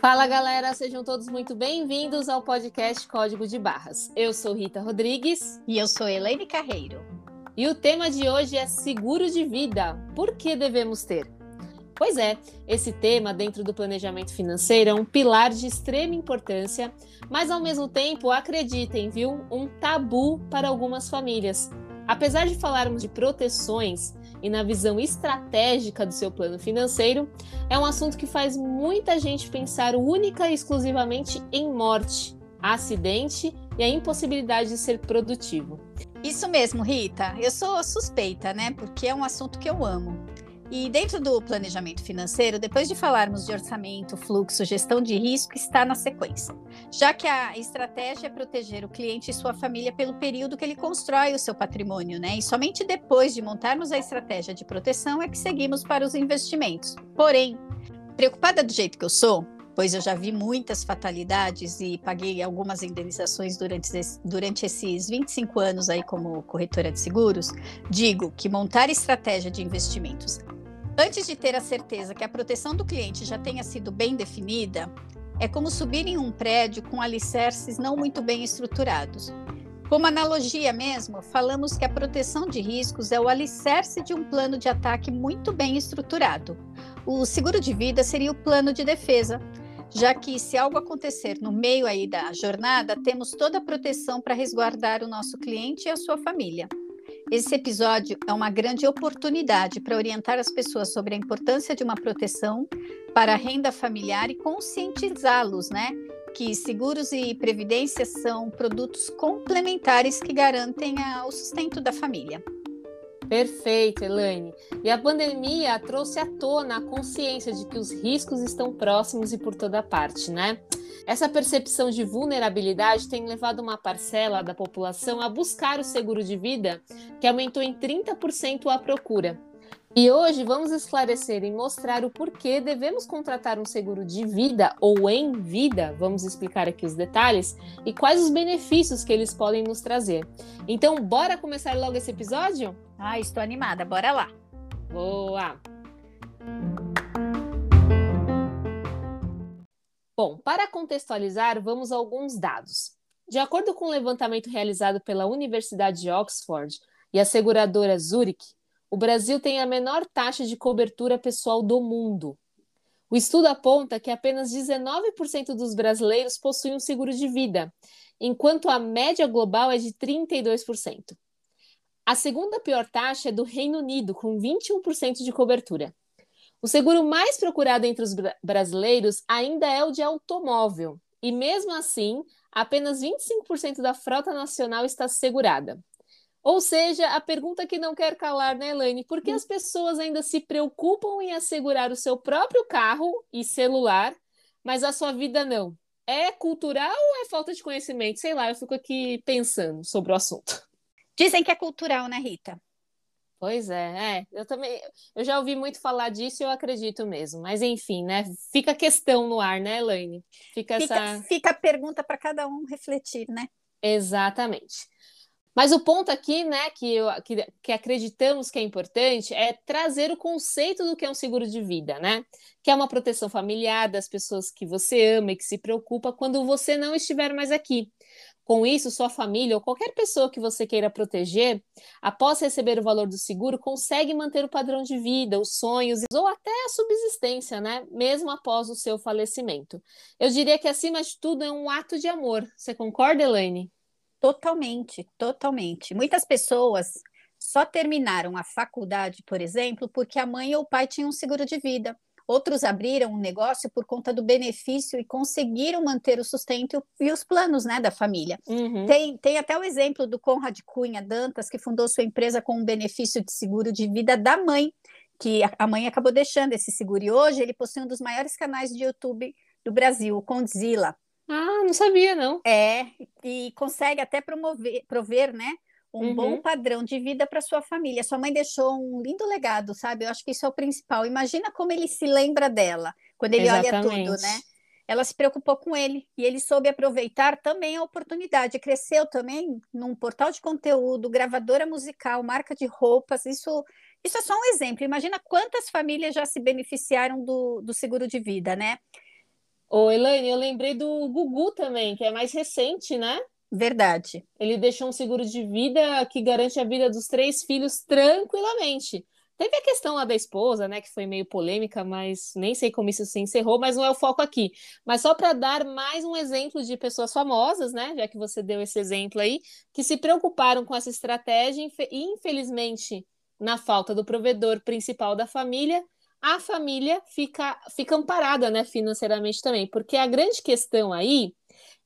Fala galera, sejam todos muito bem-vindos ao podcast Código de Barras. Eu sou Rita Rodrigues. E eu sou Elaine Carreiro. E o tema de hoje é seguro de vida. Por que devemos ter? Pois é, esse tema dentro do planejamento financeiro é um pilar de extrema importância, mas ao mesmo tempo, acreditem, viu, um tabu para algumas famílias. Apesar de falarmos de proteções e na visão estratégica do seu plano financeiro, é um assunto que faz muita gente pensar única e exclusivamente em morte, acidente e a impossibilidade de ser produtivo. Isso mesmo, Rita. Eu sou suspeita, né? Porque é um assunto que eu amo. E dentro do planejamento financeiro, depois de falarmos de orçamento, fluxo, gestão de risco, está na sequência. Já que a estratégia é proteger o cliente e sua família pelo período que ele constrói o seu patrimônio, né? E somente depois de montarmos a estratégia de proteção é que seguimos para os investimentos. Porém, preocupada do jeito que eu sou, pois eu já vi muitas fatalidades e paguei algumas indenizações durante, durante esses 25 anos aí como corretora de seguros, digo que montar estratégia de investimentos Antes de ter a certeza que a proteção do cliente já tenha sido bem definida, é como subir em um prédio com alicerces não muito bem estruturados. Como analogia mesmo, falamos que a proteção de riscos é o alicerce de um plano de ataque muito bem estruturado. O seguro de vida seria o plano de defesa, já que se algo acontecer no meio aí da jornada, temos toda a proteção para resguardar o nosso cliente e a sua família. Esse episódio é uma grande oportunidade para orientar as pessoas sobre a importância de uma proteção para a renda familiar e conscientizá-los, né? Que seguros e previdência são produtos complementares que garantem o sustento da família. Perfeito, Elaine. E a pandemia trouxe à tona a consciência de que os riscos estão próximos e por toda parte, né? Essa percepção de vulnerabilidade tem levado uma parcela da população a buscar o seguro de vida, que aumentou em 30% a procura. E hoje vamos esclarecer e mostrar o porquê devemos contratar um seguro de vida ou em vida, vamos explicar aqui os detalhes, e quais os benefícios que eles podem nos trazer. Então, bora começar logo esse episódio? Ah, estou animada, bora lá. Boa! Bom, para contextualizar, vamos a alguns dados. De acordo com o um levantamento realizado pela Universidade de Oxford e a seguradora Zurich, o Brasil tem a menor taxa de cobertura pessoal do mundo. O estudo aponta que apenas 19% dos brasileiros possuem um seguro de vida, enquanto a média global é de 32%. A segunda pior taxa é do Reino Unido, com 21% de cobertura. O seguro mais procurado entre os brasileiros ainda é o de automóvel, e mesmo assim, apenas 25% da frota nacional está segurada. Ou seja, a pergunta que não quer calar, né, Elaine? Por que as pessoas ainda se preocupam em assegurar o seu próprio carro e celular, mas a sua vida não? É cultural ou é falta de conhecimento? Sei lá, eu fico aqui pensando sobre o assunto. Dizem que é cultural, né, Rita? Pois é, é, eu também, eu já ouvi muito falar disso e eu acredito mesmo. Mas enfim, né? Fica a questão no ar, né, Elaine? Fica, fica essa. Fica a pergunta para cada um refletir, né? Exatamente. Mas o ponto aqui, né, que, eu, que, que, acreditamos que é importante é trazer o conceito do que é um seguro de vida, né? Que é uma proteção familiar das pessoas que você ama e que se preocupa quando você não estiver mais aqui. Com isso, sua família ou qualquer pessoa que você queira proteger, após receber o valor do seguro, consegue manter o padrão de vida, os sonhos ou até a subsistência, né? Mesmo após o seu falecimento. Eu diria que, acima de tudo, é um ato de amor. Você concorda, Elaine? Totalmente, totalmente. Muitas pessoas só terminaram a faculdade, por exemplo, porque a mãe ou o pai tinham um seguro de vida. Outros abriram um negócio por conta do benefício e conseguiram manter o sustento e os planos né, da família. Uhum. Tem, tem até o exemplo do Conrad Cunha Dantas, que fundou sua empresa com um benefício de seguro de vida da mãe, que a mãe acabou deixando esse seguro. E hoje ele possui um dos maiores canais de YouTube do Brasil, o Condzilla. Ah, não sabia, não. É, e consegue até promover, prover, né? Um uhum. bom padrão de vida para sua família. Sua mãe deixou um lindo legado, sabe? Eu acho que isso é o principal. Imagina como ele se lembra dela quando ele Exatamente. olha tudo, né? Ela se preocupou com ele e ele soube aproveitar também a oportunidade. Cresceu também num portal de conteúdo, gravadora musical, marca de roupas. Isso Isso é só um exemplo. Imagina quantas famílias já se beneficiaram do, do seguro de vida, né? Ô, Elaine, eu lembrei do Gugu também, que é mais recente, né? Verdade. Ele deixou um seguro de vida que garante a vida dos três filhos tranquilamente. Teve a questão lá da esposa, né, que foi meio polêmica, mas nem sei como isso se encerrou, mas não é o foco aqui. Mas só para dar mais um exemplo de pessoas famosas, né, já que você deu esse exemplo aí, que se preocuparam com essa estratégia e, infelizmente, na falta do provedor principal da família, a família fica, fica amparada, né, financeiramente também, porque a grande questão aí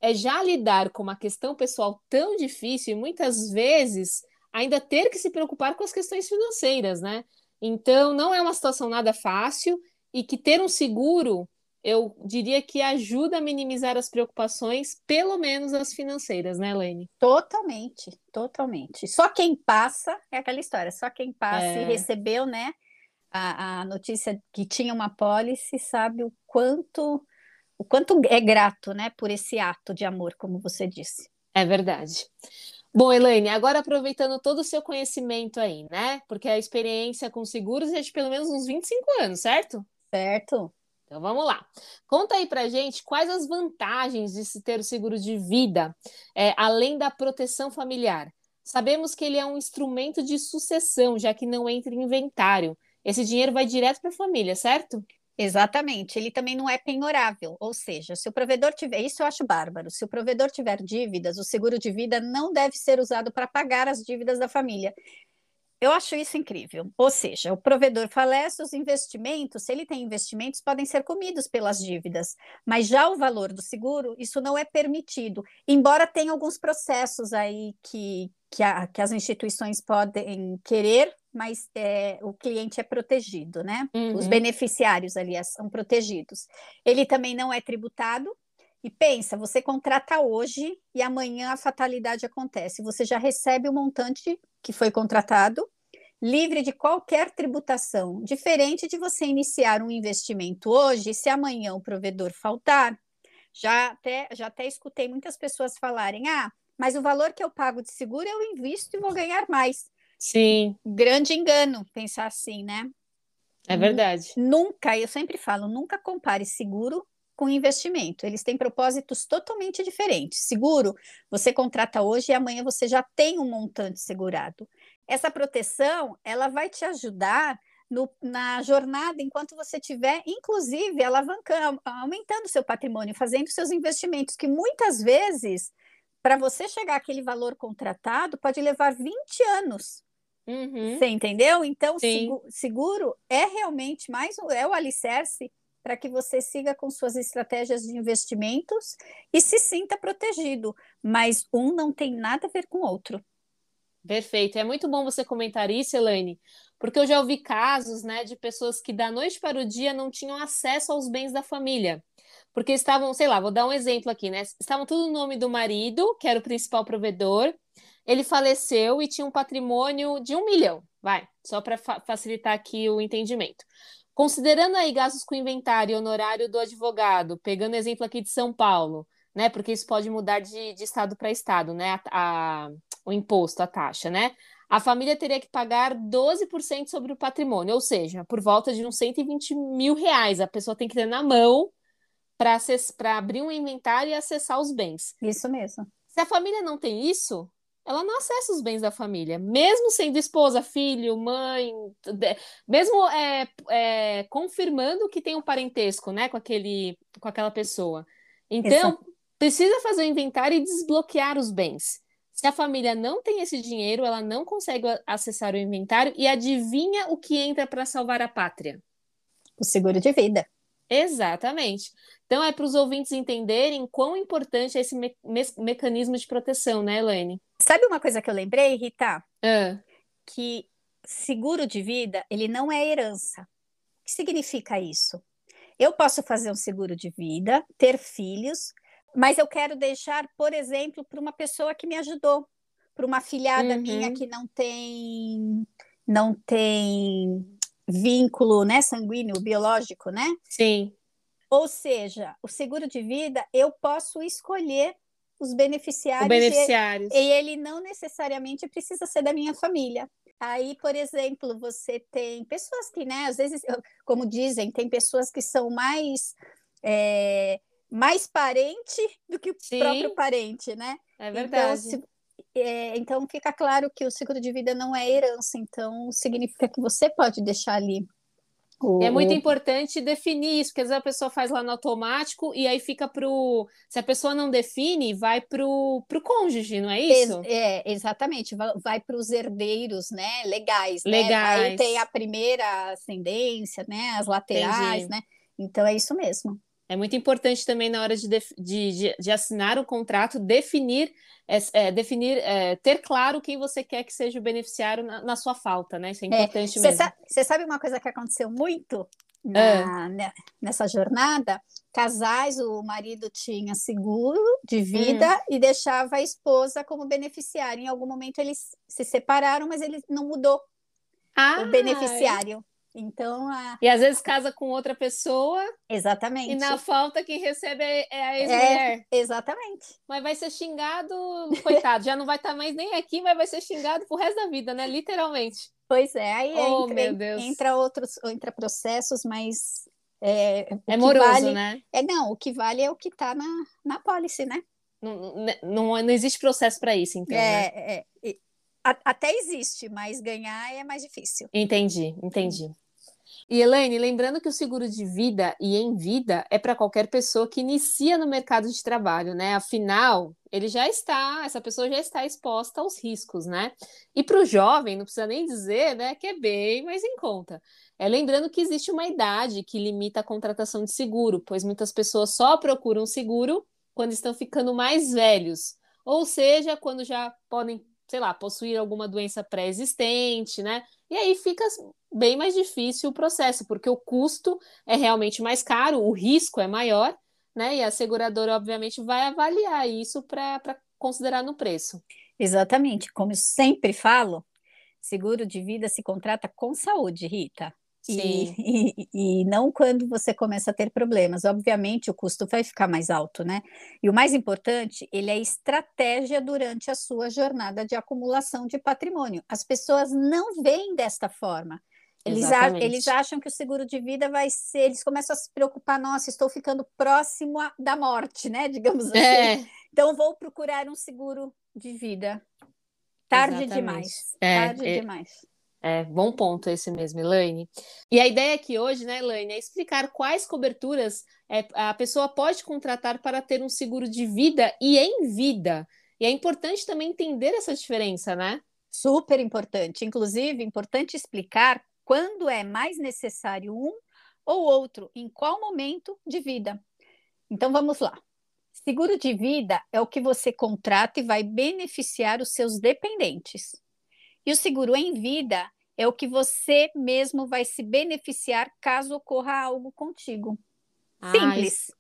é já lidar com uma questão pessoal tão difícil e muitas vezes ainda ter que se preocupar com as questões financeiras, né? Então, não é uma situação nada fácil e que ter um seguro, eu diria que ajuda a minimizar as preocupações, pelo menos as financeiras, né, Lene? Totalmente, totalmente. Só quem passa, é aquela história, só quem passa é... e recebeu, né, a, a notícia que tinha uma pólice, sabe o quanto o quanto é grato, né, por esse ato de amor, como você disse. É verdade. Bom, Elaine, agora aproveitando todo o seu conhecimento aí, né? Porque a experiência com seguros é de pelo menos uns 25 anos, certo? Certo. Então vamos lá. Conta aí pra gente quais as vantagens de se ter o seguro de vida, é, além da proteção familiar. Sabemos que ele é um instrumento de sucessão, já que não entra em inventário. Esse dinheiro vai direto para a família, certo? Exatamente, ele também não é penhorável, ou seja, se o provedor tiver, isso eu acho bárbaro, se o provedor tiver dívidas, o seguro de vida não deve ser usado para pagar as dívidas da família. Eu acho isso incrível. Ou seja, o provedor falece, os investimentos, se ele tem investimentos, podem ser comidos pelas dívidas, mas já o valor do seguro, isso não é permitido. Embora tenha alguns processos aí que, que, a, que as instituições podem querer mas é, o cliente é protegido, né? Uhum. Os beneficiários, aliás, são protegidos. Ele também não é tributado. E pensa, você contrata hoje e amanhã a fatalidade acontece. Você já recebe o montante que foi contratado, livre de qualquer tributação, diferente de você iniciar um investimento hoje, se amanhã o provedor faltar. Já até, já até escutei muitas pessoas falarem: ah, mas o valor que eu pago de seguro eu invisto e vou ganhar mais. Sim. Grande engano pensar assim, né? É verdade. Nunca, eu sempre falo, nunca compare seguro com investimento. Eles têm propósitos totalmente diferentes. Seguro, você contrata hoje e amanhã você já tem um montante segurado. Essa proteção, ela vai te ajudar no, na jornada enquanto você estiver, inclusive, alavancando, aumentando seu patrimônio, fazendo seus investimentos, que muitas vezes, para você chegar àquele valor contratado, pode levar 20 anos. Uhum. Você entendeu? Então, seguro, seguro é realmente mais é o alicerce para que você siga com suas estratégias de investimentos e se sinta protegido. Mas um não tem nada a ver com o outro. Perfeito. É muito bom você comentar isso, Elaine, porque eu já ouvi casos né, de pessoas que da noite para o dia não tinham acesso aos bens da família. Porque estavam, sei lá, vou dar um exemplo aqui, né? Estavam tudo no nome do marido, que era o principal provedor, ele faleceu e tinha um patrimônio de um milhão, vai, só para fa facilitar aqui o entendimento. Considerando aí gastos com inventário e honorário do advogado, pegando exemplo aqui de São Paulo, né? Porque isso pode mudar de, de estado para estado, né? A, a, o imposto, a taxa, né? A família teria que pagar 12% sobre o patrimônio, ou seja, por volta de uns 120 mil reais. A pessoa tem que ter na mão para abrir um inventário e acessar os bens. Isso mesmo. Se a família não tem isso, ela não acessa os bens da família, mesmo sendo esposa, filho, mãe, mesmo é, é, confirmando que tem um parentesco, né, com aquele, com aquela pessoa. Então, Exato. precisa fazer o inventário e desbloquear os bens. Se a família não tem esse dinheiro, ela não consegue acessar o inventário e adivinha o que entra para salvar a pátria? O seguro de vida. Exatamente. Então, é para os ouvintes entenderem quão importante é esse me me mecanismo de proteção, né, Elaine? Sabe uma coisa que eu lembrei, Rita? É. Que seguro de vida, ele não é herança. O que significa isso? Eu posso fazer um seguro de vida, ter filhos, mas eu quero deixar, por exemplo, para uma pessoa que me ajudou, para uma filhada uhum. minha que não tem não tem vínculo, né, sanguíneo, biológico, né? Sim. Ou seja, o seguro de vida eu posso escolher os beneficiários, beneficiários. E, ele não necessariamente precisa ser da minha família. Aí, por exemplo, você tem pessoas que, né, às vezes, como dizem, tem pessoas que são mais é, mais parente do que o Sim, próprio parente, né? É então, verdade. Então, se, é, então, fica claro que o seguro de vida não é herança, então significa que você pode deixar ali o... É muito importante definir isso, porque às vezes a pessoa faz lá no automático e aí fica pro. Se a pessoa não define, vai pro, pro cônjuge, não é isso? É, exatamente, vai para os herdeiros, né? Legais. Legais. Né? Aí tem a primeira ascendência, né? As laterais, Entendi. né? Então é isso mesmo. É muito importante também na hora de, de, de, de assinar o contrato definir, é, é, definir é, ter claro quem você quer que seja o beneficiário na, na sua falta, né? Isso é, é importante mesmo. Você sabe uma coisa que aconteceu muito na, é. nessa jornada? Casais, o marido tinha seguro de vida hum. e deixava a esposa como beneficiária. Em algum momento eles se separaram, mas ele não mudou ah, o beneficiário. Então, a... E às vezes casa com outra pessoa. Exatamente. E na falta quem recebe é a ex-mulher. É, exatamente. Mas vai ser xingado, coitado, já não vai estar tá mais nem aqui, mas vai ser xingado pro resto da vida, né? Literalmente. Pois é, aí oh, entra, entra, outros, entra processos, mas. É, é moroso, vale, né? É, não, o que vale é o que está na, na pólice, né? Não, não, não existe processo para isso, então. É, né? é, até existe, mas ganhar é mais difícil. Entendi, entendi. E Elaine, lembrando que o seguro de vida e em vida é para qualquer pessoa que inicia no mercado de trabalho, né? Afinal, ele já está, essa pessoa já está exposta aos riscos, né? E para o jovem, não precisa nem dizer, né, que é bem mais em conta. É lembrando que existe uma idade que limita a contratação de seguro, pois muitas pessoas só procuram seguro quando estão ficando mais velhos, ou seja, quando já podem, sei lá, possuir alguma doença pré-existente, né? E aí fica bem mais difícil o processo, porque o custo é realmente mais caro, o risco é maior, né? E a seguradora, obviamente, vai avaliar isso para considerar no preço. Exatamente. Como eu sempre falo, seguro de vida se contrata com saúde, Rita. Sim. E, e, e, não quando você começa a ter problemas. Obviamente, o custo vai ficar mais alto, né? E o mais importante, ele é estratégia durante a sua jornada de acumulação de patrimônio. As pessoas não veem desta forma. Eles, a, eles acham que o seguro de vida vai ser. Eles começam a se preocupar, nossa, estou ficando próximo a, da morte, né? Digamos assim. É. Então, vou procurar um seguro de vida. Tarde Exatamente. demais. É, Tarde é, demais. É, bom ponto esse mesmo, Elaine. E a ideia aqui hoje, né, Elaine, é explicar quais coberturas é, a pessoa pode contratar para ter um seguro de vida e em vida. E é importante também entender essa diferença, né? Super importante. Inclusive, importante explicar quando é mais necessário um ou outro, em qual momento de vida. Então vamos lá. Seguro de vida é o que você contrata e vai beneficiar os seus dependentes. E o seguro em vida é o que você mesmo vai se beneficiar caso ocorra algo contigo. Ah, simples.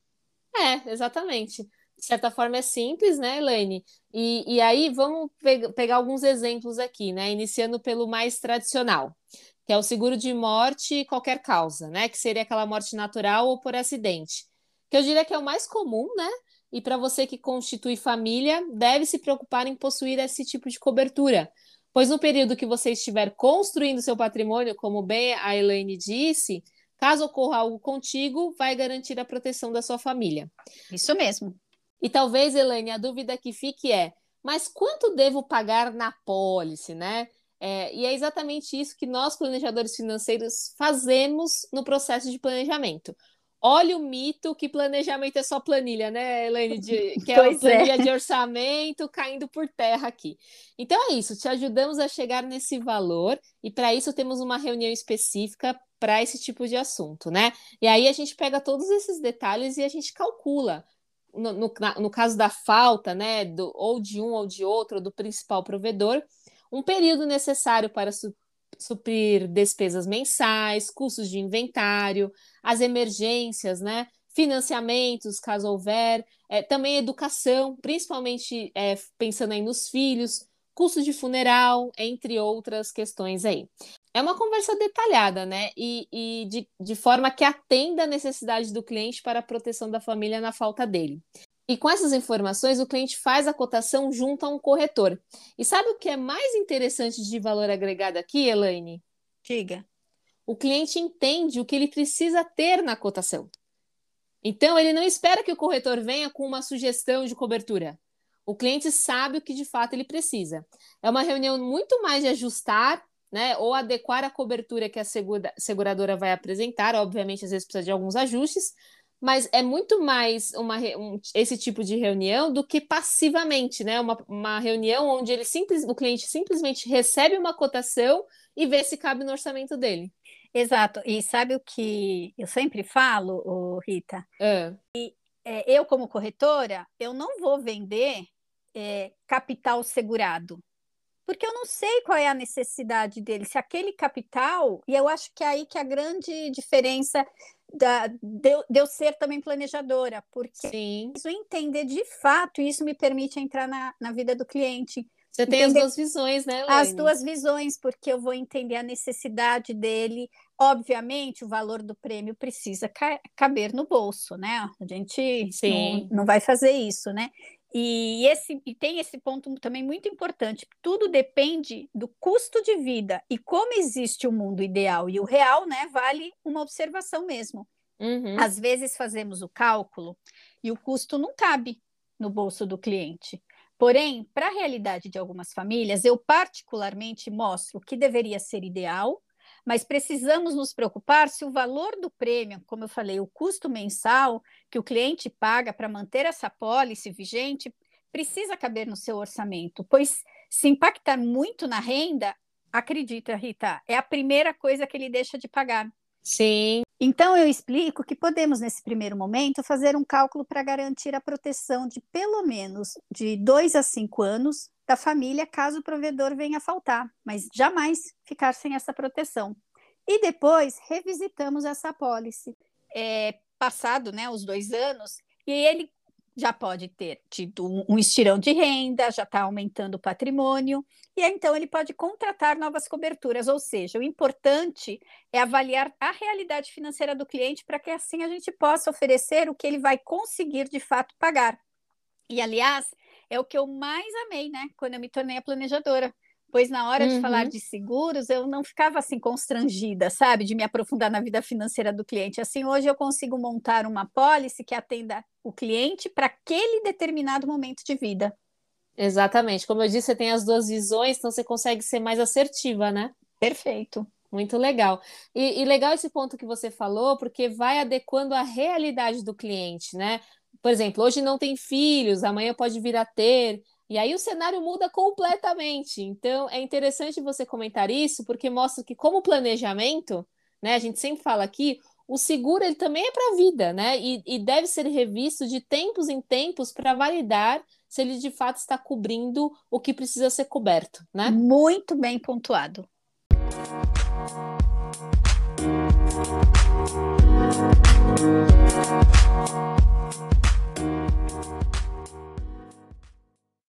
é, exatamente. De certa forma é simples, né, Elaine? E, e aí vamos pe pegar alguns exemplos aqui, né? Iniciando pelo mais tradicional, que é o seguro de morte qualquer causa, né? Que seria aquela morte natural ou por acidente. Que eu diria que é o mais comum, né? E para você que constitui família, deve se preocupar em possuir esse tipo de cobertura, Pois no período que você estiver construindo seu patrimônio, como bem a Elaine disse, caso ocorra algo contigo, vai garantir a proteção da sua família. Isso mesmo. E talvez, Elaine, a dúvida que fique é: mas quanto devo pagar na pólice, né? É, e é exatamente isso que nós, planejadores financeiros, fazemos no processo de planejamento. Olha o mito que planejamento é só planilha, né, Elaine? De, que é a planilha é. de orçamento caindo por terra aqui. Então é isso, te ajudamos a chegar nesse valor e para isso temos uma reunião específica para esse tipo de assunto, né? E aí a gente pega todos esses detalhes e a gente calcula. No, no, no caso da falta, né, do, ou de um ou de outro, ou do principal provedor, um período necessário para su suprir despesas mensais, custos de inventário, as emergências, né? Financiamentos, caso houver, é, também educação, principalmente é, pensando aí nos filhos, custo de funeral, entre outras questões aí. É uma conversa detalhada, né? E, e de, de forma que atenda a necessidade do cliente para a proteção da família na falta dele. E com essas informações, o cliente faz a cotação junto a um corretor. E sabe o que é mais interessante de valor agregado aqui, Elaine? Diga. O cliente entende o que ele precisa ter na cotação. Então, ele não espera que o corretor venha com uma sugestão de cobertura. O cliente sabe o que de fato ele precisa. É uma reunião muito mais de ajustar, né, ou adequar a cobertura que a segura, seguradora vai apresentar. Obviamente, às vezes precisa de alguns ajustes, mas é muito mais uma, um, esse tipo de reunião do que passivamente, né? Uma, uma reunião onde ele simples, o cliente simplesmente recebe uma cotação e vê se cabe no orçamento dele. Exato. E sabe o que eu sempre falo, Rita? É. E, é, eu, como corretora, eu não vou vender é, capital segurado, porque eu não sei qual é a necessidade dele. Se aquele capital, e eu acho que é aí que a grande diferença da, de, de eu ser também planejadora, porque Sim. preciso entender de fato, e isso me permite entrar na, na vida do cliente. Você tem as duas visões, né, Elaine? As duas visões, porque eu vou entender a necessidade dele. Obviamente, o valor do prêmio precisa ca caber no bolso, né? A gente. Não, não vai fazer isso, né? E, esse, e tem esse ponto também muito importante: tudo depende do custo de vida. E como existe o mundo ideal e o real, né? Vale uma observação mesmo. Uhum. Às vezes fazemos o cálculo e o custo não cabe no bolso do cliente. Porém, para a realidade de algumas famílias, eu particularmente mostro o que deveria ser ideal, mas precisamos nos preocupar se o valor do prêmio, como eu falei, o custo mensal que o cliente paga para manter essa pólice vigente, precisa caber no seu orçamento, pois se impactar muito na renda, acredita, Rita, é a primeira coisa que ele deixa de pagar. Sim. Então, eu explico que podemos, nesse primeiro momento, fazer um cálculo para garantir a proteção de pelo menos de dois a cinco anos da família, caso o provedor venha faltar, mas jamais ficar sem essa proteção. E depois revisitamos essa apólice. É, passado né, os dois anos, e ele já pode ter tido um estirão de renda, já está aumentando o patrimônio, e então ele pode contratar novas coberturas. Ou seja, o importante é avaliar a realidade financeira do cliente para que assim a gente possa oferecer o que ele vai conseguir de fato pagar. E, aliás, é o que eu mais amei, né, quando eu me tornei a planejadora pois na hora uhum. de falar uhum. de seguros eu não ficava assim constrangida, sabe, de me aprofundar na vida financeira do cliente. Assim, hoje eu consigo montar uma pólice que atenda o cliente para aquele determinado momento de vida. Exatamente. Como eu disse, você tem as duas visões, então você consegue ser mais assertiva, né? Perfeito. Muito legal. E, e legal esse ponto que você falou, porque vai adequando a realidade do cliente, né? Por exemplo, hoje não tem filhos, amanhã pode vir a ter. E aí o cenário muda completamente. Então é interessante você comentar isso, porque mostra que, como planejamento, né, a gente sempre fala aqui, o seguro ele também é para a vida, né? E, e, deve ser revisto de tempos em tempos para validar se ele de fato está cobrindo o que precisa ser coberto, né? Muito bem pontuado.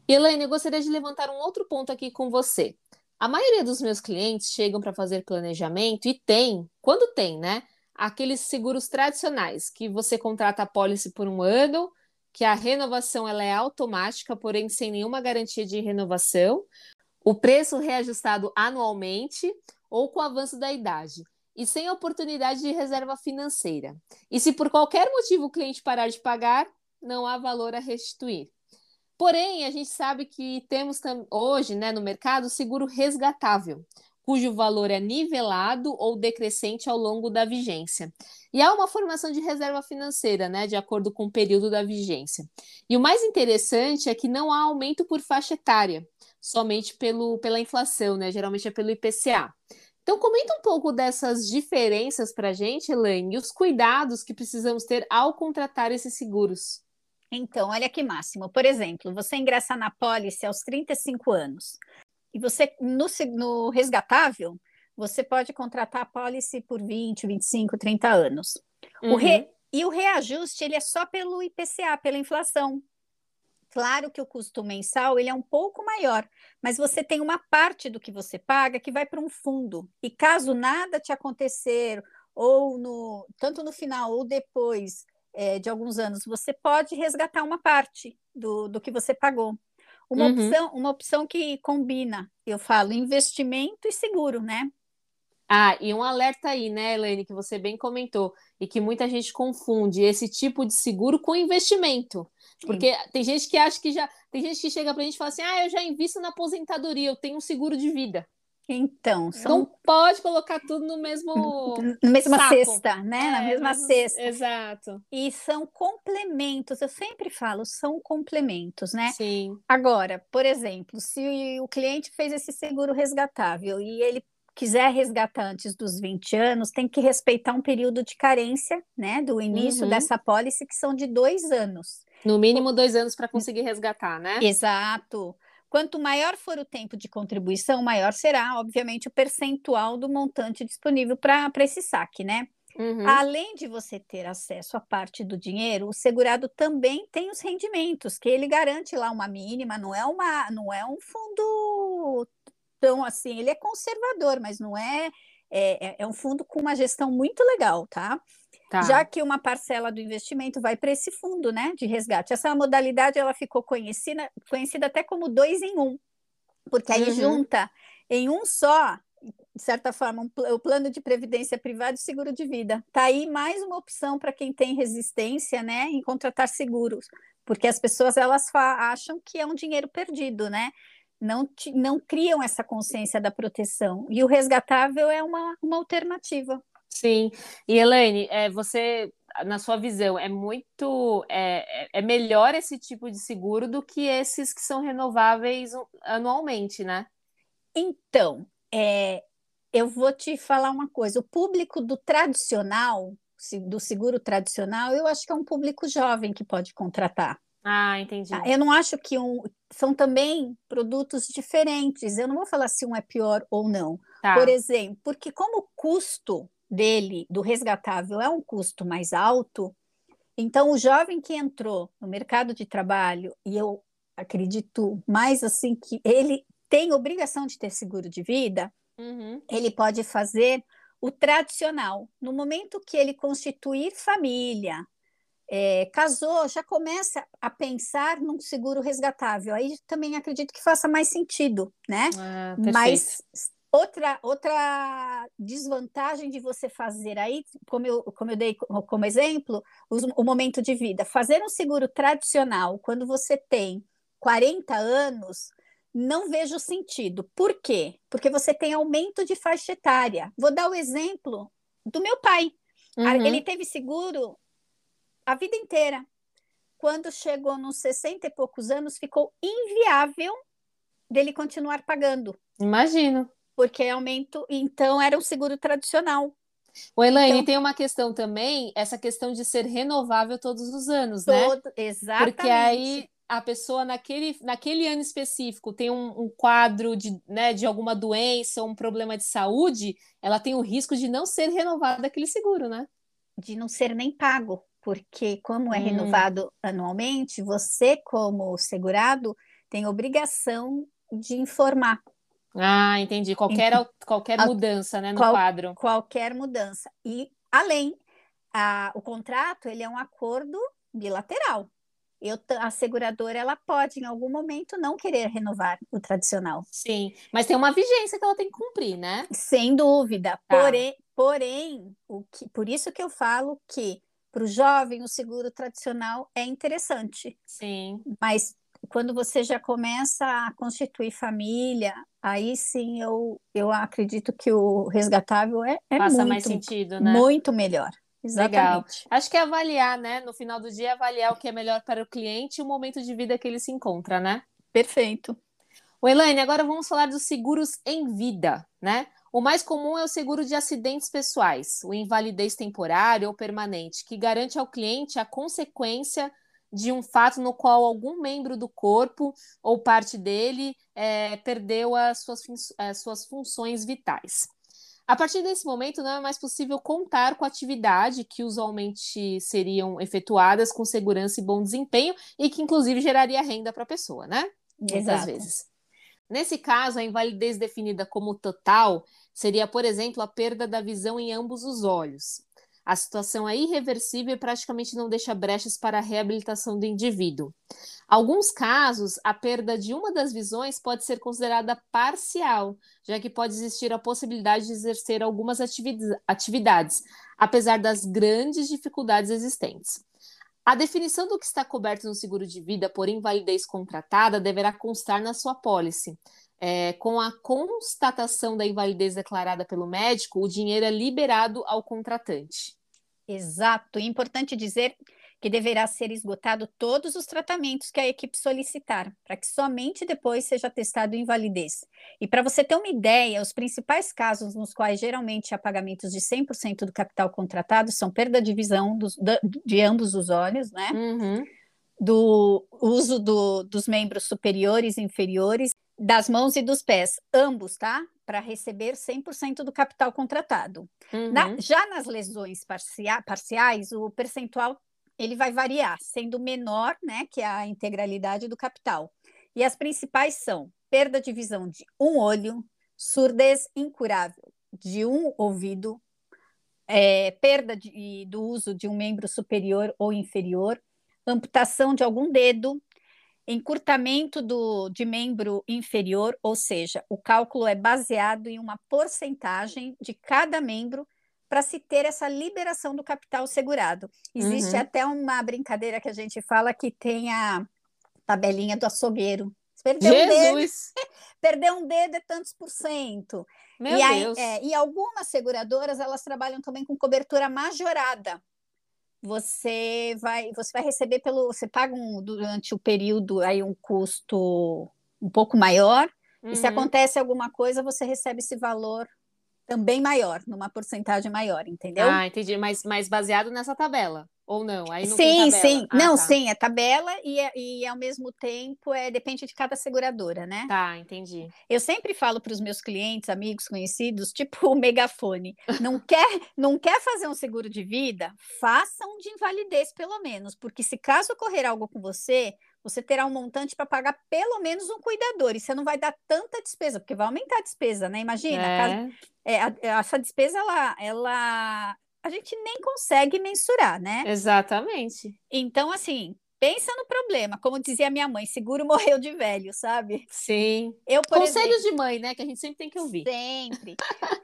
E Elaine, eu gostaria de levantar um outro ponto aqui com você. A maioria dos meus clientes chegam para fazer planejamento e tem, quando tem, né? Aqueles seguros tradicionais, que você contrata a pólice por um ano, que a renovação ela é automática, porém sem nenhuma garantia de renovação, o preço reajustado anualmente ou com o avanço da idade, e sem oportunidade de reserva financeira. E se por qualquer motivo o cliente parar de pagar, não há valor a restituir. Porém, a gente sabe que temos hoje né, no mercado seguro resgatável, cujo valor é nivelado ou decrescente ao longo da vigência. E há uma formação de reserva financeira, né, de acordo com o período da vigência. E o mais interessante é que não há aumento por faixa etária, somente pelo, pela inflação, né, geralmente é pelo IPCA. Então, comenta um pouco dessas diferenças para a gente, Elaine, e os cuidados que precisamos ter ao contratar esses seguros. Então, olha que máximo. Por exemplo, você ingressa na pólice aos 35 anos e você, no, no resgatável, você pode contratar a pólice por 20, 25, 30 anos. Uhum. O re, e o reajuste ele é só pelo IPCA, pela inflação. Claro que o custo mensal ele é um pouco maior, mas você tem uma parte do que você paga que vai para um fundo. E caso nada te acontecer, ou no tanto no final ou depois é, de alguns anos, você pode resgatar uma parte do, do que você pagou. Uma, uhum. opção, uma opção que combina, eu falo, investimento e seguro, né? Ah, e um alerta aí, né, Elaine, que você bem comentou, e que muita gente confunde esse tipo de seguro com investimento. Porque Sim. tem gente que acha que já. Tem gente que chega pra gente e fala assim: ah, eu já invisto na aposentadoria, eu tenho um seguro de vida. Então, são... não pode colocar tudo no mesmo na mesma saco. cesta, né? É, na mesma mas... cesta. Exato. E são complementos. Eu sempre falo, são complementos, né? Sim. Agora, por exemplo, se o cliente fez esse seguro resgatável e ele quiser resgatar antes dos 20 anos, tem que respeitar um período de carência, né? Do início uhum. dessa pólice, que são de dois anos. No mínimo dois anos para conseguir resgatar, né? Exato. Quanto maior for o tempo de contribuição, maior será, obviamente, o percentual do montante disponível para esse saque, né? Uhum. Além de você ter acesso à parte do dinheiro, o segurado também tem os rendimentos, que ele garante lá uma mínima, não é uma, não é um fundo tão assim, ele é conservador, mas não é, é, é, é um fundo com uma gestão muito legal, tá? Tá. Já que uma parcela do investimento vai para esse fundo, né, de resgate. Essa modalidade ela ficou conhecida, conhecida até como dois em um, porque aí uhum. junta em um só, de certa forma, um, o plano de previdência privada e seguro de vida. Tá aí mais uma opção para quem tem resistência, né, em contratar seguros, porque as pessoas elas acham que é um dinheiro perdido, né? Não, não criam essa consciência da proteção. E o resgatável é uma, uma alternativa. Sim. E Elaine, é, você, na sua visão, é muito. É, é, é melhor esse tipo de seguro do que esses que são renováveis anualmente, né? Então, é, eu vou te falar uma coisa: o público do tradicional, do seguro tradicional, eu acho que é um público jovem que pode contratar. Ah, entendi. Tá? Eu não acho que um, são também produtos diferentes. Eu não vou falar se um é pior ou não. Tá. Por exemplo, porque como o custo dele, do resgatável, é um custo mais alto, então o jovem que entrou no mercado de trabalho, e eu acredito mais assim que ele tem obrigação de ter seguro de vida, uhum. ele pode fazer o tradicional. No momento que ele constituir família, é, casou, já começa a pensar num seguro resgatável. Aí também acredito que faça mais sentido, né? Ah, Mas Outra, outra desvantagem de você fazer aí, como eu, como eu dei como exemplo, o, o momento de vida. Fazer um seguro tradicional quando você tem 40 anos, não vejo sentido. Por quê? Porque você tem aumento de faixa etária. Vou dar o exemplo do meu pai. Uhum. Ele teve seguro a vida inteira. Quando chegou nos 60 e poucos anos, ficou inviável dele continuar pagando. Imagino porque é aumento, então era um seguro tradicional. O Elaine, então, tem uma questão também, essa questão de ser renovável todos os anos, né? todo, né? Exatamente. Porque aí a pessoa naquele, naquele ano específico tem um, um, quadro de, né, de alguma doença ou um problema de saúde, ela tem o risco de não ser renovado aquele seguro, né? De não ser nem pago, porque como é hum. renovado anualmente, você como segurado tem obrigação de informar ah, entendi. Qualquer, então, qualquer mudança né, no qual, quadro. Qualquer mudança. E, além, a, o contrato ele é um acordo bilateral. Eu, a seguradora ela pode, em algum momento, não querer renovar o tradicional. Sim, mas tem uma vigência que ela tem que cumprir, né? Sem dúvida. Tá. Porém, porém o que, por isso que eu falo que para o jovem o seguro tradicional é interessante. Sim. Mas quando você já começa a constituir família, aí sim eu, eu acredito que o resgatável é, é Passa muito, mais sentido, né? Muito melhor. Exatamente. Legal. Acho que é avaliar, né? No final do dia, avaliar o que é melhor para o cliente e o momento de vida que ele se encontra, né? Perfeito. O Elaine, agora vamos falar dos seguros em vida, né? O mais comum é o seguro de acidentes pessoais, o invalidez temporária ou permanente, que garante ao cliente a consequência de um fato no qual algum membro do corpo ou parte dele é, perdeu as suas, as suas funções vitais. A partir desse momento, não é mais possível contar com a atividade que usualmente seriam efetuadas com segurança e bom desempenho e que, inclusive, geraria renda para a pessoa, né? Muitas vezes. Nesse caso, a invalidez definida como total seria, por exemplo, a perda da visão em ambos os olhos. A situação é irreversível e praticamente não deixa brechas para a reabilitação do indivíduo. Alguns casos, a perda de uma das visões pode ser considerada parcial, já que pode existir a possibilidade de exercer algumas atividades, apesar das grandes dificuldades existentes. A definição do que está coberto no seguro de vida por invalidez contratada deverá constar na sua pólice. É, com a constatação da invalidez declarada pelo médico, o dinheiro é liberado ao contratante. Exato. E importante dizer que deverá ser esgotado todos os tratamentos que a equipe solicitar, para que somente depois seja testado invalidez. E para você ter uma ideia, os principais casos nos quais geralmente há pagamentos de 100% do capital contratado são perda de visão dos, de ambos os olhos, né? Uhum. Do uso do, dos membros superiores e inferiores das mãos e dos pés, ambos, tá? Para receber 100% do capital contratado. Uhum. Na, já nas lesões parcia, parciais, o percentual ele vai variar, sendo menor, né, que a integralidade do capital. E as principais são perda de visão de um olho, surdez incurável de um ouvido, é, perda de, do uso de um membro superior ou inferior, amputação de algum dedo, encurtamento do, de membro inferior, ou seja, o cálculo é baseado em uma porcentagem de cada membro para se ter essa liberação do capital segurado. Existe uhum. até uma brincadeira que a gente fala que tem a tabelinha do açougueiro. Perdeu Jesus! Um dedo, perdeu um dedo é tantos por cento. Meu e aí, Deus. É, e algumas seguradoras elas trabalham também com cobertura majorada você vai você vai receber pelo você paga um, durante o período aí um custo um pouco maior uhum. e se uhum. acontece alguma coisa você recebe esse valor também maior numa porcentagem maior entendeu ah entendi mas mas baseado nessa tabela ou não? Aí não sim, sim. Ah, não, tá. sim, é tabela e, é, e ao mesmo tempo é depende de cada seguradora, né? Tá, entendi. Eu sempre falo para os meus clientes, amigos, conhecidos, tipo o megafone. Não quer, não quer fazer um seguro de vida? Faça um de invalidez, pelo menos, porque se caso ocorrer algo com você, você terá um montante para pagar pelo menos um cuidador, e você não vai dar tanta despesa, porque vai aumentar a despesa, né? Imagina, é. É, a, essa despesa ela, ela a gente nem consegue mensurar, né? Exatamente. Então, assim, pensa no problema. Como dizia minha mãe, seguro morreu de velho, sabe? Sim. Eu, Conselhos exemplo, de mãe, né? Que a gente sempre tem que ouvir. Sempre.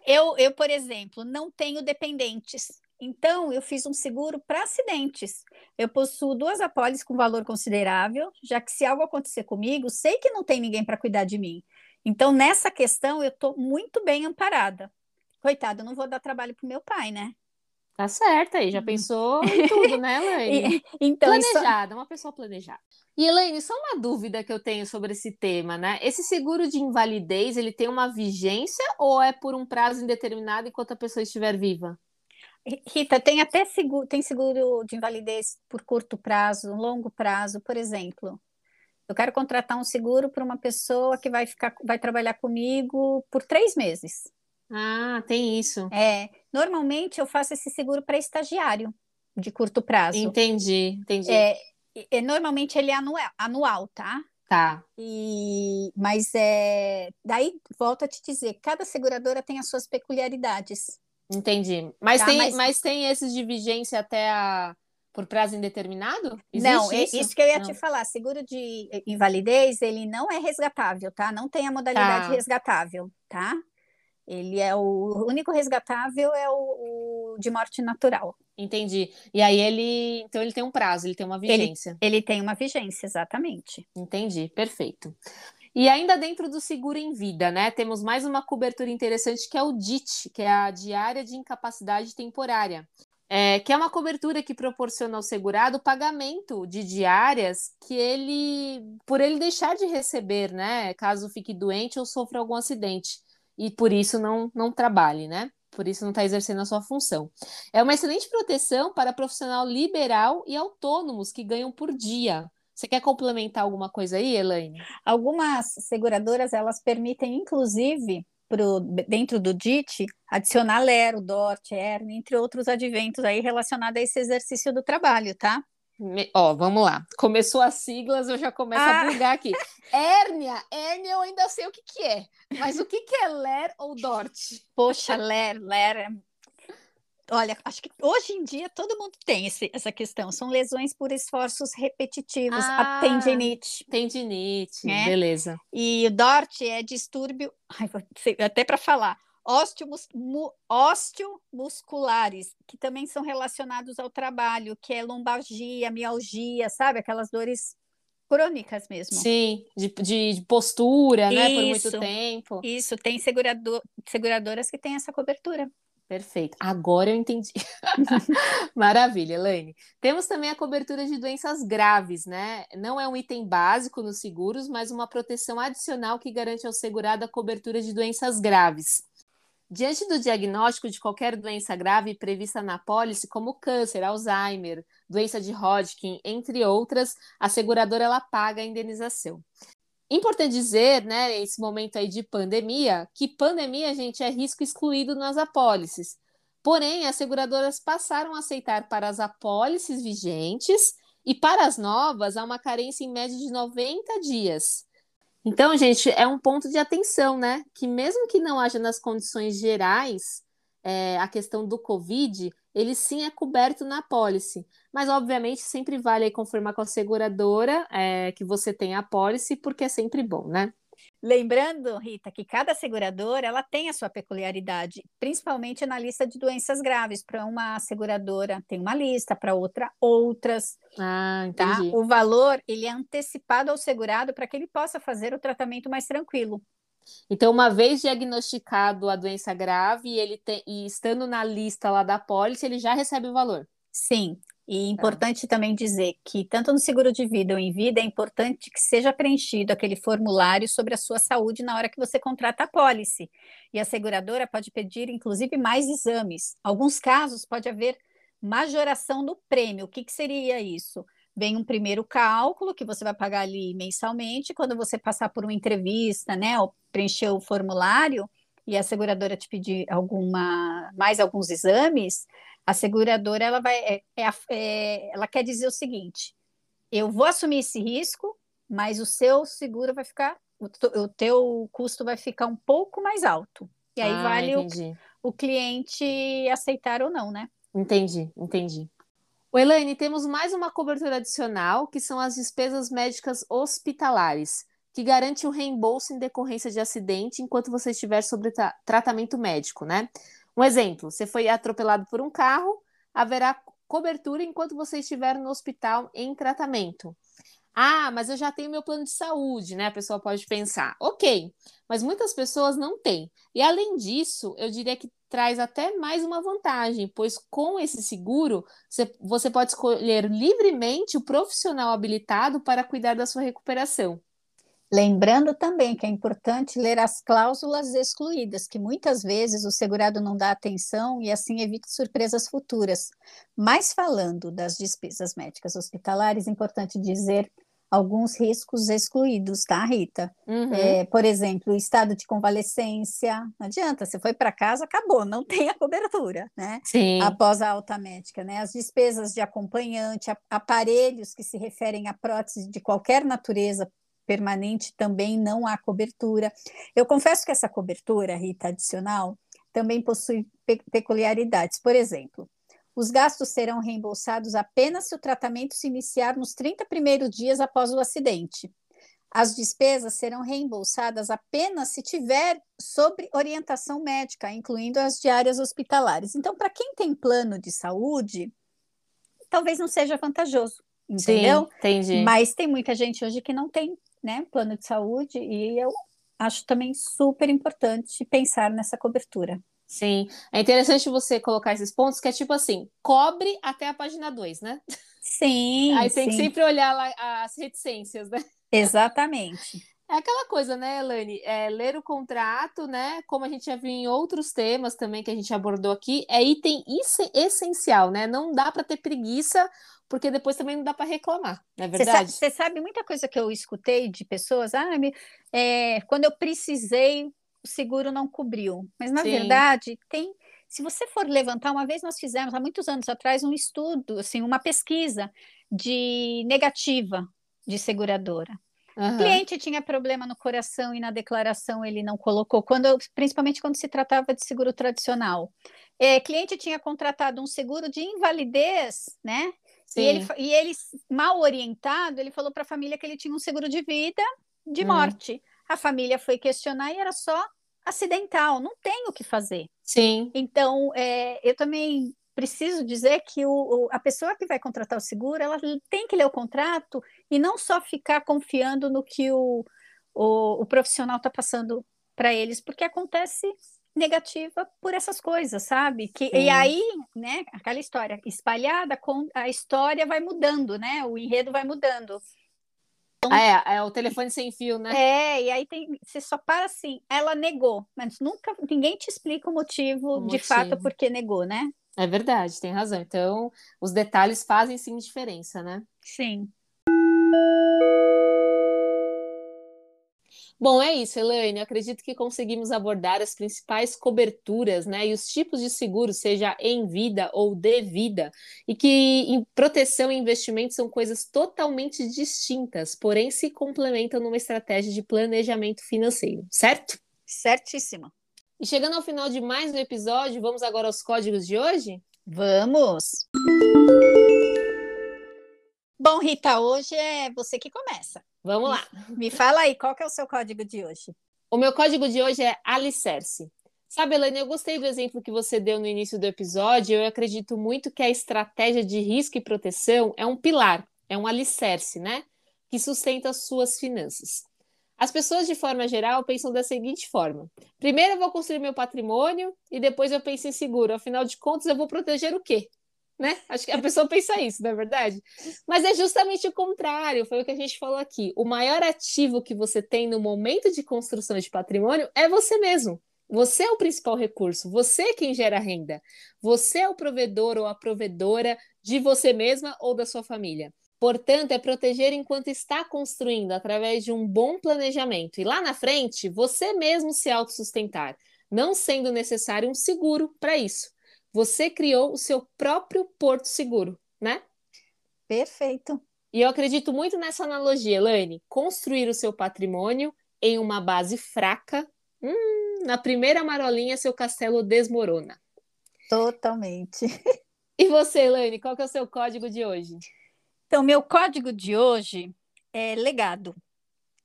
eu, eu, por exemplo, não tenho dependentes. Então, eu fiz um seguro para acidentes. Eu possuo duas apólices com valor considerável, já que se algo acontecer comigo, sei que não tem ninguém para cuidar de mim. Então, nessa questão, eu estou muito bem amparada. Coitado, eu não vou dar trabalho para meu pai, né? Tá certa aí, já uhum. pensou em tudo, né, Elaine? então, planejada, isso... uma pessoa planejada. E Elaine, só uma dúvida que eu tenho sobre esse tema, né? Esse seguro de invalidez, ele tem uma vigência ou é por um prazo indeterminado enquanto a pessoa estiver viva? Rita, tem até seguro, tem seguro de invalidez por curto prazo, longo prazo, por exemplo. Eu quero contratar um seguro para uma pessoa que vai ficar, vai trabalhar comigo por três meses. Ah, tem isso. É, normalmente eu faço esse seguro para estagiário de curto prazo. Entendi, entendi. É, é, normalmente ele é anual, anual, tá? Tá. E, mas é, daí volto a te dizer, cada seguradora tem as suas peculiaridades. Entendi. Mas, tá? tem, mas... mas tem esses de vigência até a por prazo indeterminado? Existe não, isso? isso que eu ia não. te falar. Seguro de invalidez, ele não é resgatável, tá? Não tem a modalidade tá. resgatável, tá? Ele é o único resgatável é o, o, de morte natural. Entendi. E aí ele, então ele tem um prazo, ele tem uma vigência. Ele, ele tem uma vigência, exatamente. Entendi, perfeito. E ainda dentro do seguro em vida, né? Temos mais uma cobertura interessante que é o DIT, que é a diária de incapacidade temporária. É, que é uma cobertura que proporciona ao segurado o pagamento de diárias que ele, por ele deixar de receber, né, caso fique doente ou sofra algum acidente e por isso não, não trabalhe, né? Por isso não está exercendo a sua função. É uma excelente proteção para profissional liberal e autônomos que ganham por dia. Você quer complementar alguma coisa aí, Elaine? Algumas seguradoras elas permitem, inclusive, pro, dentro do DIT, adicionar LER, DORT, ERN, entre outros adventos aí relacionados a esse exercício do trabalho, tá? Ó, vamos lá. Começou as siglas, eu já começo ah. a bugar aqui. Hérnia, hérnia eu ainda sei o que, que é. Mas o que, que é LER ou DORT? Poxa, LER, LER é olha, acho que hoje em dia todo mundo tem esse, essa questão. São lesões por esforços repetitivos, ah, a tendinite. Tendinite, né? beleza. E o DORT é distúrbio, ai, até para falar, Osteomus, mu, osteomusculares, que também são relacionados ao trabalho, que é lombalgia, mialgia, sabe? Aquelas dores crônicas mesmo. Sim, de, de, de postura, isso, né? Por muito tempo. Isso, tem segurador, seguradoras que têm essa cobertura. Perfeito. Agora eu entendi. Maravilha, Elaine. Temos também a cobertura de doenças graves, né? Não é um item básico nos seguros, mas uma proteção adicional que garante ao segurado a cobertura de doenças graves. Diante do diagnóstico de qualquer doença grave prevista na pólice, como câncer, Alzheimer, doença de Hodgkin, entre outras, a seguradora ela paga a indenização. Importante dizer, né, esse momento aí de pandemia, que pandemia, gente, é risco excluído nas apólices. Porém, as seguradoras passaram a aceitar para as apólices vigentes e para as novas há uma carência em média de 90 dias. Então, gente, é um ponto de atenção, né? Que mesmo que não haja nas condições gerais é, a questão do Covid, ele sim é coberto na pólice. Mas, obviamente, sempre vale confirmar com a seguradora é, que você tem a pólice, porque é sempre bom, né? Lembrando, Rita, que cada seguradora ela tem a sua peculiaridade, principalmente na lista de doenças graves. Para uma seguradora tem uma lista, para outra outras. Ah, tá? entendi. Tá? O valor ele é antecipado ao segurado para que ele possa fazer o tratamento mais tranquilo. Então, uma vez diagnosticado a doença grave ele tem, e estando na lista lá da pólice, ele já recebe o valor. Sim, e tá. importante tá. também dizer que, tanto no seguro de vida ou em vida, é importante que seja preenchido aquele formulário sobre a sua saúde na hora que você contrata a pólice. E a seguradora pode pedir, inclusive, mais exames. Alguns casos pode haver majoração do prêmio. O que, que seria isso? Vem um primeiro cálculo que você vai pagar ali mensalmente. Quando você passar por uma entrevista, né, ou preencher o formulário e a seguradora te pedir alguma mais alguns exames, a seguradora ela vai, é, é, é, ela quer dizer o seguinte: eu vou assumir esse risco, mas o seu seguro vai ficar, o, o teu custo vai ficar um pouco mais alto. E aí ah, vale o, o cliente aceitar ou não, né? Entendi, entendi. O Elaine, temos mais uma cobertura adicional, que são as despesas médicas hospitalares, que garante o reembolso em decorrência de acidente enquanto você estiver sobre tra tratamento médico, né? Um exemplo: você foi atropelado por um carro, haverá cobertura enquanto você estiver no hospital em tratamento. Ah, mas eu já tenho meu plano de saúde, né? A pessoa pode pensar, ok, mas muitas pessoas não têm. E além disso, eu diria que traz até mais uma vantagem, pois com esse seguro você, pode escolher livremente o profissional habilitado para cuidar da sua recuperação. Lembrando também que é importante ler as cláusulas excluídas, que muitas vezes o segurado não dá atenção e assim evita surpresas futuras. Mas falando das despesas médicas hospitalares, é importante dizer alguns riscos excluídos, tá, Rita? Uhum. É, por exemplo, o estado de convalescência, não adianta, você foi para casa, acabou, não tem a cobertura, né? Sim. Após a alta médica, né? As despesas de acompanhante, aparelhos que se referem a prótese de qualquer natureza permanente também não há cobertura. Eu confesso que essa cobertura, Rita, adicional, também possui pe peculiaridades. Por exemplo, os gastos serão reembolsados apenas se o tratamento se iniciar nos 30 primeiros dias após o acidente. As despesas serão reembolsadas apenas se tiver sobre orientação médica, incluindo as diárias hospitalares. Então, para quem tem plano de saúde, talvez não seja vantajoso, entendeu? Sim, entendi. Mas tem muita gente hoje que não tem né, plano de saúde, e eu acho também super importante pensar nessa cobertura. Sim, é interessante você colocar esses pontos, que é tipo assim, cobre até a página 2, né? Sim. Aí tem sim. que sempre olhar lá as reticências, né? Exatamente. É aquela coisa, né, Elane? É, ler o contrato, né? Como a gente já viu em outros temas também que a gente abordou aqui, é item essencial, né? Não dá para ter preguiça porque depois também não dá para reclamar, não é verdade? Você sabe, sabe, muita coisa que eu escutei de pessoas, ah, me, é, quando eu precisei, o seguro não cobriu. Mas, na Sim. verdade, tem. Se você for levantar, uma vez nós fizemos, há muitos anos atrás, um estudo, assim, uma pesquisa de negativa de seguradora. Uhum. O cliente tinha problema no coração e na declaração ele não colocou, quando, principalmente quando se tratava de seguro tradicional. é, cliente tinha contratado um seguro de invalidez, né? E ele, e ele, mal orientado, ele falou para a família que ele tinha um seguro de vida de hum. morte. A família foi questionar e era só acidental, não tem o que fazer. Sim. Então, é, eu também preciso dizer que o, a pessoa que vai contratar o seguro, ela tem que ler o contrato e não só ficar confiando no que o, o, o profissional está passando para eles, porque acontece negativa por essas coisas, sabe? Que, e aí, né, aquela história espalhada, com, a história vai mudando, né? O enredo vai mudando. Então, é, é o telefone sem fio, né? É, e aí tem, você só para assim, ela negou, mas nunca ninguém te explica o motivo, o de motivo. fato por que negou, né? É verdade, tem razão. Então, os detalhes fazem sim diferença, né? Sim. Bom, é isso, Elaine. Acredito que conseguimos abordar as principais coberturas, né, e os tipos de seguro, seja em vida ou de vida, e que proteção e investimento são coisas totalmente distintas, porém se complementam numa estratégia de planejamento financeiro, certo? Certíssimo. E chegando ao final de mais um episódio, vamos agora aos códigos de hoje? Vamos! Bom, Rita, hoje é você que começa. Vamos lá. Me fala aí, qual que é o seu código de hoje? O meu código de hoje é alicerce. Sabe, Elaine, eu gostei do exemplo que você deu no início do episódio. Eu acredito muito que a estratégia de risco e proteção é um pilar, é um alicerce, né? Que sustenta as suas finanças. As pessoas, de forma geral, pensam da seguinte forma: primeiro eu vou construir meu patrimônio e depois eu penso em seguro. Afinal de contas, eu vou proteger o quê? Né? Acho que a pessoa pensa isso, não é verdade? Mas é justamente o contrário, foi o que a gente falou aqui. O maior ativo que você tem no momento de construção de patrimônio é você mesmo. Você é o principal recurso, você é quem gera renda. Você é o provedor ou a provedora de você mesma ou da sua família. Portanto, é proteger enquanto está construindo, através de um bom planejamento. E lá na frente, você mesmo se autossustentar, não sendo necessário um seguro para isso. Você criou o seu próprio porto seguro, né? Perfeito. E eu acredito muito nessa analogia, Elaine. Construir o seu patrimônio em uma base fraca, hum, na primeira marolinha seu castelo desmorona. Totalmente. E você, Elaine, qual que é o seu código de hoje? Então, meu código de hoje é legado.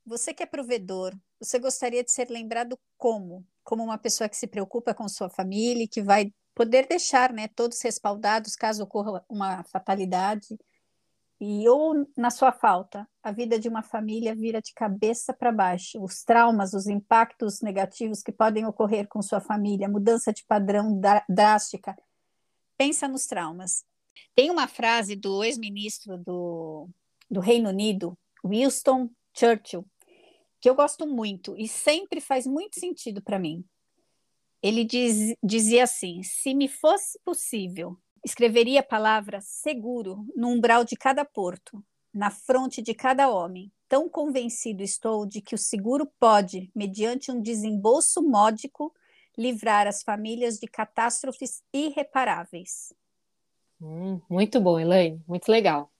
Você que é provedor, você gostaria de ser lembrado como? Como uma pessoa que se preocupa com sua família e que vai poder deixar né, todos respaldados caso ocorra uma fatalidade. E ou na sua falta, a vida de uma família vira de cabeça para baixo. Os traumas, os impactos negativos que podem ocorrer com sua família, mudança de padrão drástica. Pensa nos traumas. Tem uma frase do ex-ministro do, do Reino Unido, Winston Churchill, que eu gosto muito e sempre faz muito sentido para mim ele diz, dizia assim: se me fosse possível, escreveria a palavra seguro no umbral de cada porto, na fronte de cada homem. Tão convencido estou de que o seguro pode, mediante um desembolso módico, livrar as famílias de catástrofes irreparáveis. Hum, muito bom, Elaine, muito legal.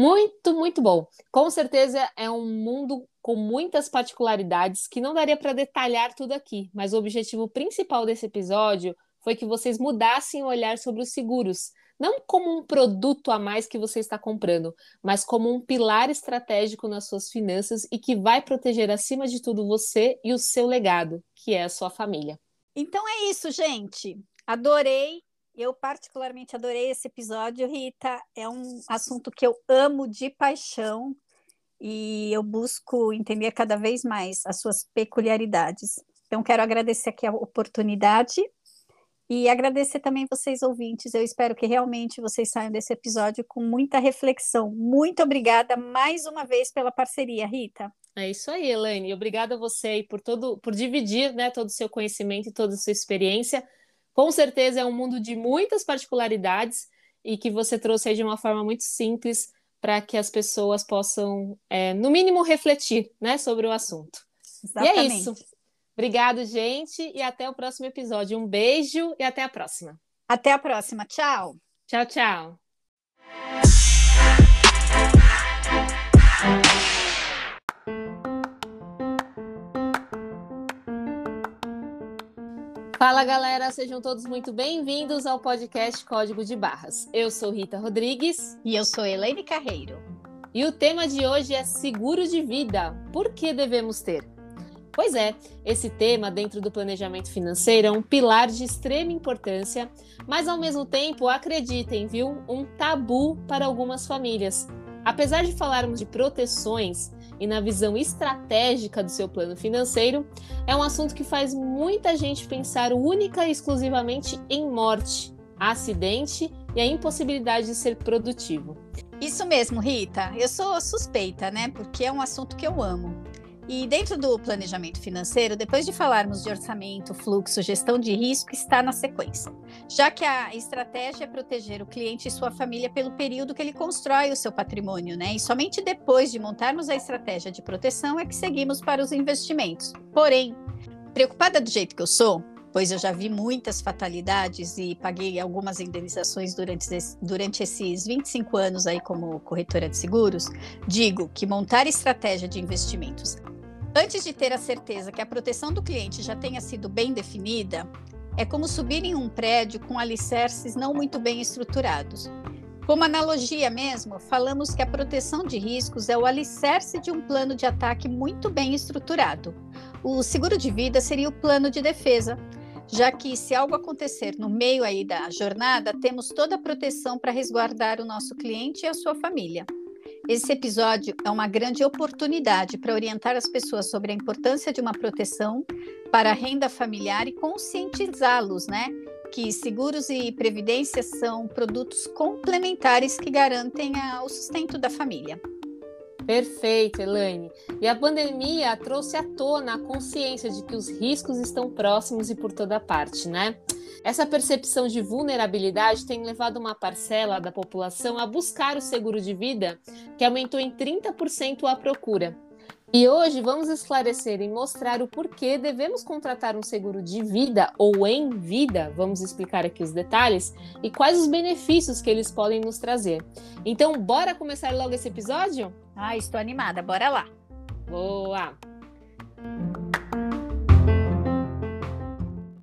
Muito, muito bom. Com certeza é um mundo com muitas particularidades que não daria para detalhar tudo aqui, mas o objetivo principal desse episódio foi que vocês mudassem o olhar sobre os seguros, não como um produto a mais que você está comprando, mas como um pilar estratégico nas suas finanças e que vai proteger acima de tudo você e o seu legado, que é a sua família. Então é isso, gente. Adorei eu particularmente adorei esse episódio, Rita. É um assunto que eu amo de paixão e eu busco entender cada vez mais as suas peculiaridades. Então, quero agradecer aqui a oportunidade e agradecer também vocês ouvintes. Eu espero que realmente vocês saiam desse episódio com muita reflexão. Muito obrigada mais uma vez pela parceria, Rita. É isso aí, Elaine. Obrigada a você por todo, por dividir, né, todo o seu conhecimento e toda a sua experiência com certeza é um mundo de muitas particularidades e que você trouxe aí de uma forma muito simples para que as pessoas possam, é, no mínimo, refletir né, sobre o assunto. Exatamente. E é isso. Obrigado, gente, e até o próximo episódio. Um beijo e até a próxima. Até a próxima. Tchau. Tchau, tchau. Fala galera, sejam todos muito bem-vindos ao podcast Código de Barras. Eu sou Rita Rodrigues. E eu sou Elaine Carreiro. E o tema de hoje é seguro de vida. Por que devemos ter? Pois é, esse tema dentro do planejamento financeiro é um pilar de extrema importância, mas ao mesmo tempo, acreditem, viu, um tabu para algumas famílias. Apesar de falarmos de proteções e na visão estratégica do seu plano financeiro, é um assunto que faz muita gente pensar única e exclusivamente em morte, acidente e a impossibilidade de ser produtivo. Isso mesmo, Rita. Eu sou suspeita, né? Porque é um assunto que eu amo. E dentro do planejamento financeiro, depois de falarmos de orçamento, fluxo, gestão de risco, está na sequência. Já que a estratégia é proteger o cliente e sua família pelo período que ele constrói o seu patrimônio, né? E somente depois de montarmos a estratégia de proteção é que seguimos para os investimentos. Porém, preocupada do jeito que eu sou, pois eu já vi muitas fatalidades e paguei algumas indenizações durante, durante esses 25 anos aí como corretora de seguros, digo que montar estratégia de investimentos Antes de ter a certeza que a proteção do cliente já tenha sido bem definida, é como subir em um prédio com alicerces não muito bem estruturados. Como analogia mesmo, falamos que a proteção de riscos é o alicerce de um plano de ataque muito bem estruturado. O seguro de vida seria o plano de defesa, já que se algo acontecer no meio aí da jornada, temos toda a proteção para resguardar o nosso cliente e a sua família. Esse episódio é uma grande oportunidade para orientar as pessoas sobre a importância de uma proteção para a renda familiar e conscientizá-los, né? Que seguros e previdência são produtos complementares que garantem o sustento da família. Perfeito, Elaine. E a pandemia trouxe à tona a consciência de que os riscos estão próximos e por toda parte, né? Essa percepção de vulnerabilidade tem levado uma parcela da população a buscar o seguro de vida, que aumentou em 30% a procura. E hoje vamos esclarecer e mostrar o porquê devemos contratar um seguro de vida ou em vida, vamos explicar aqui os detalhes, e quais os benefícios que eles podem nos trazer. Então, bora começar logo esse episódio? Ah, estou animada, bora lá! Boa!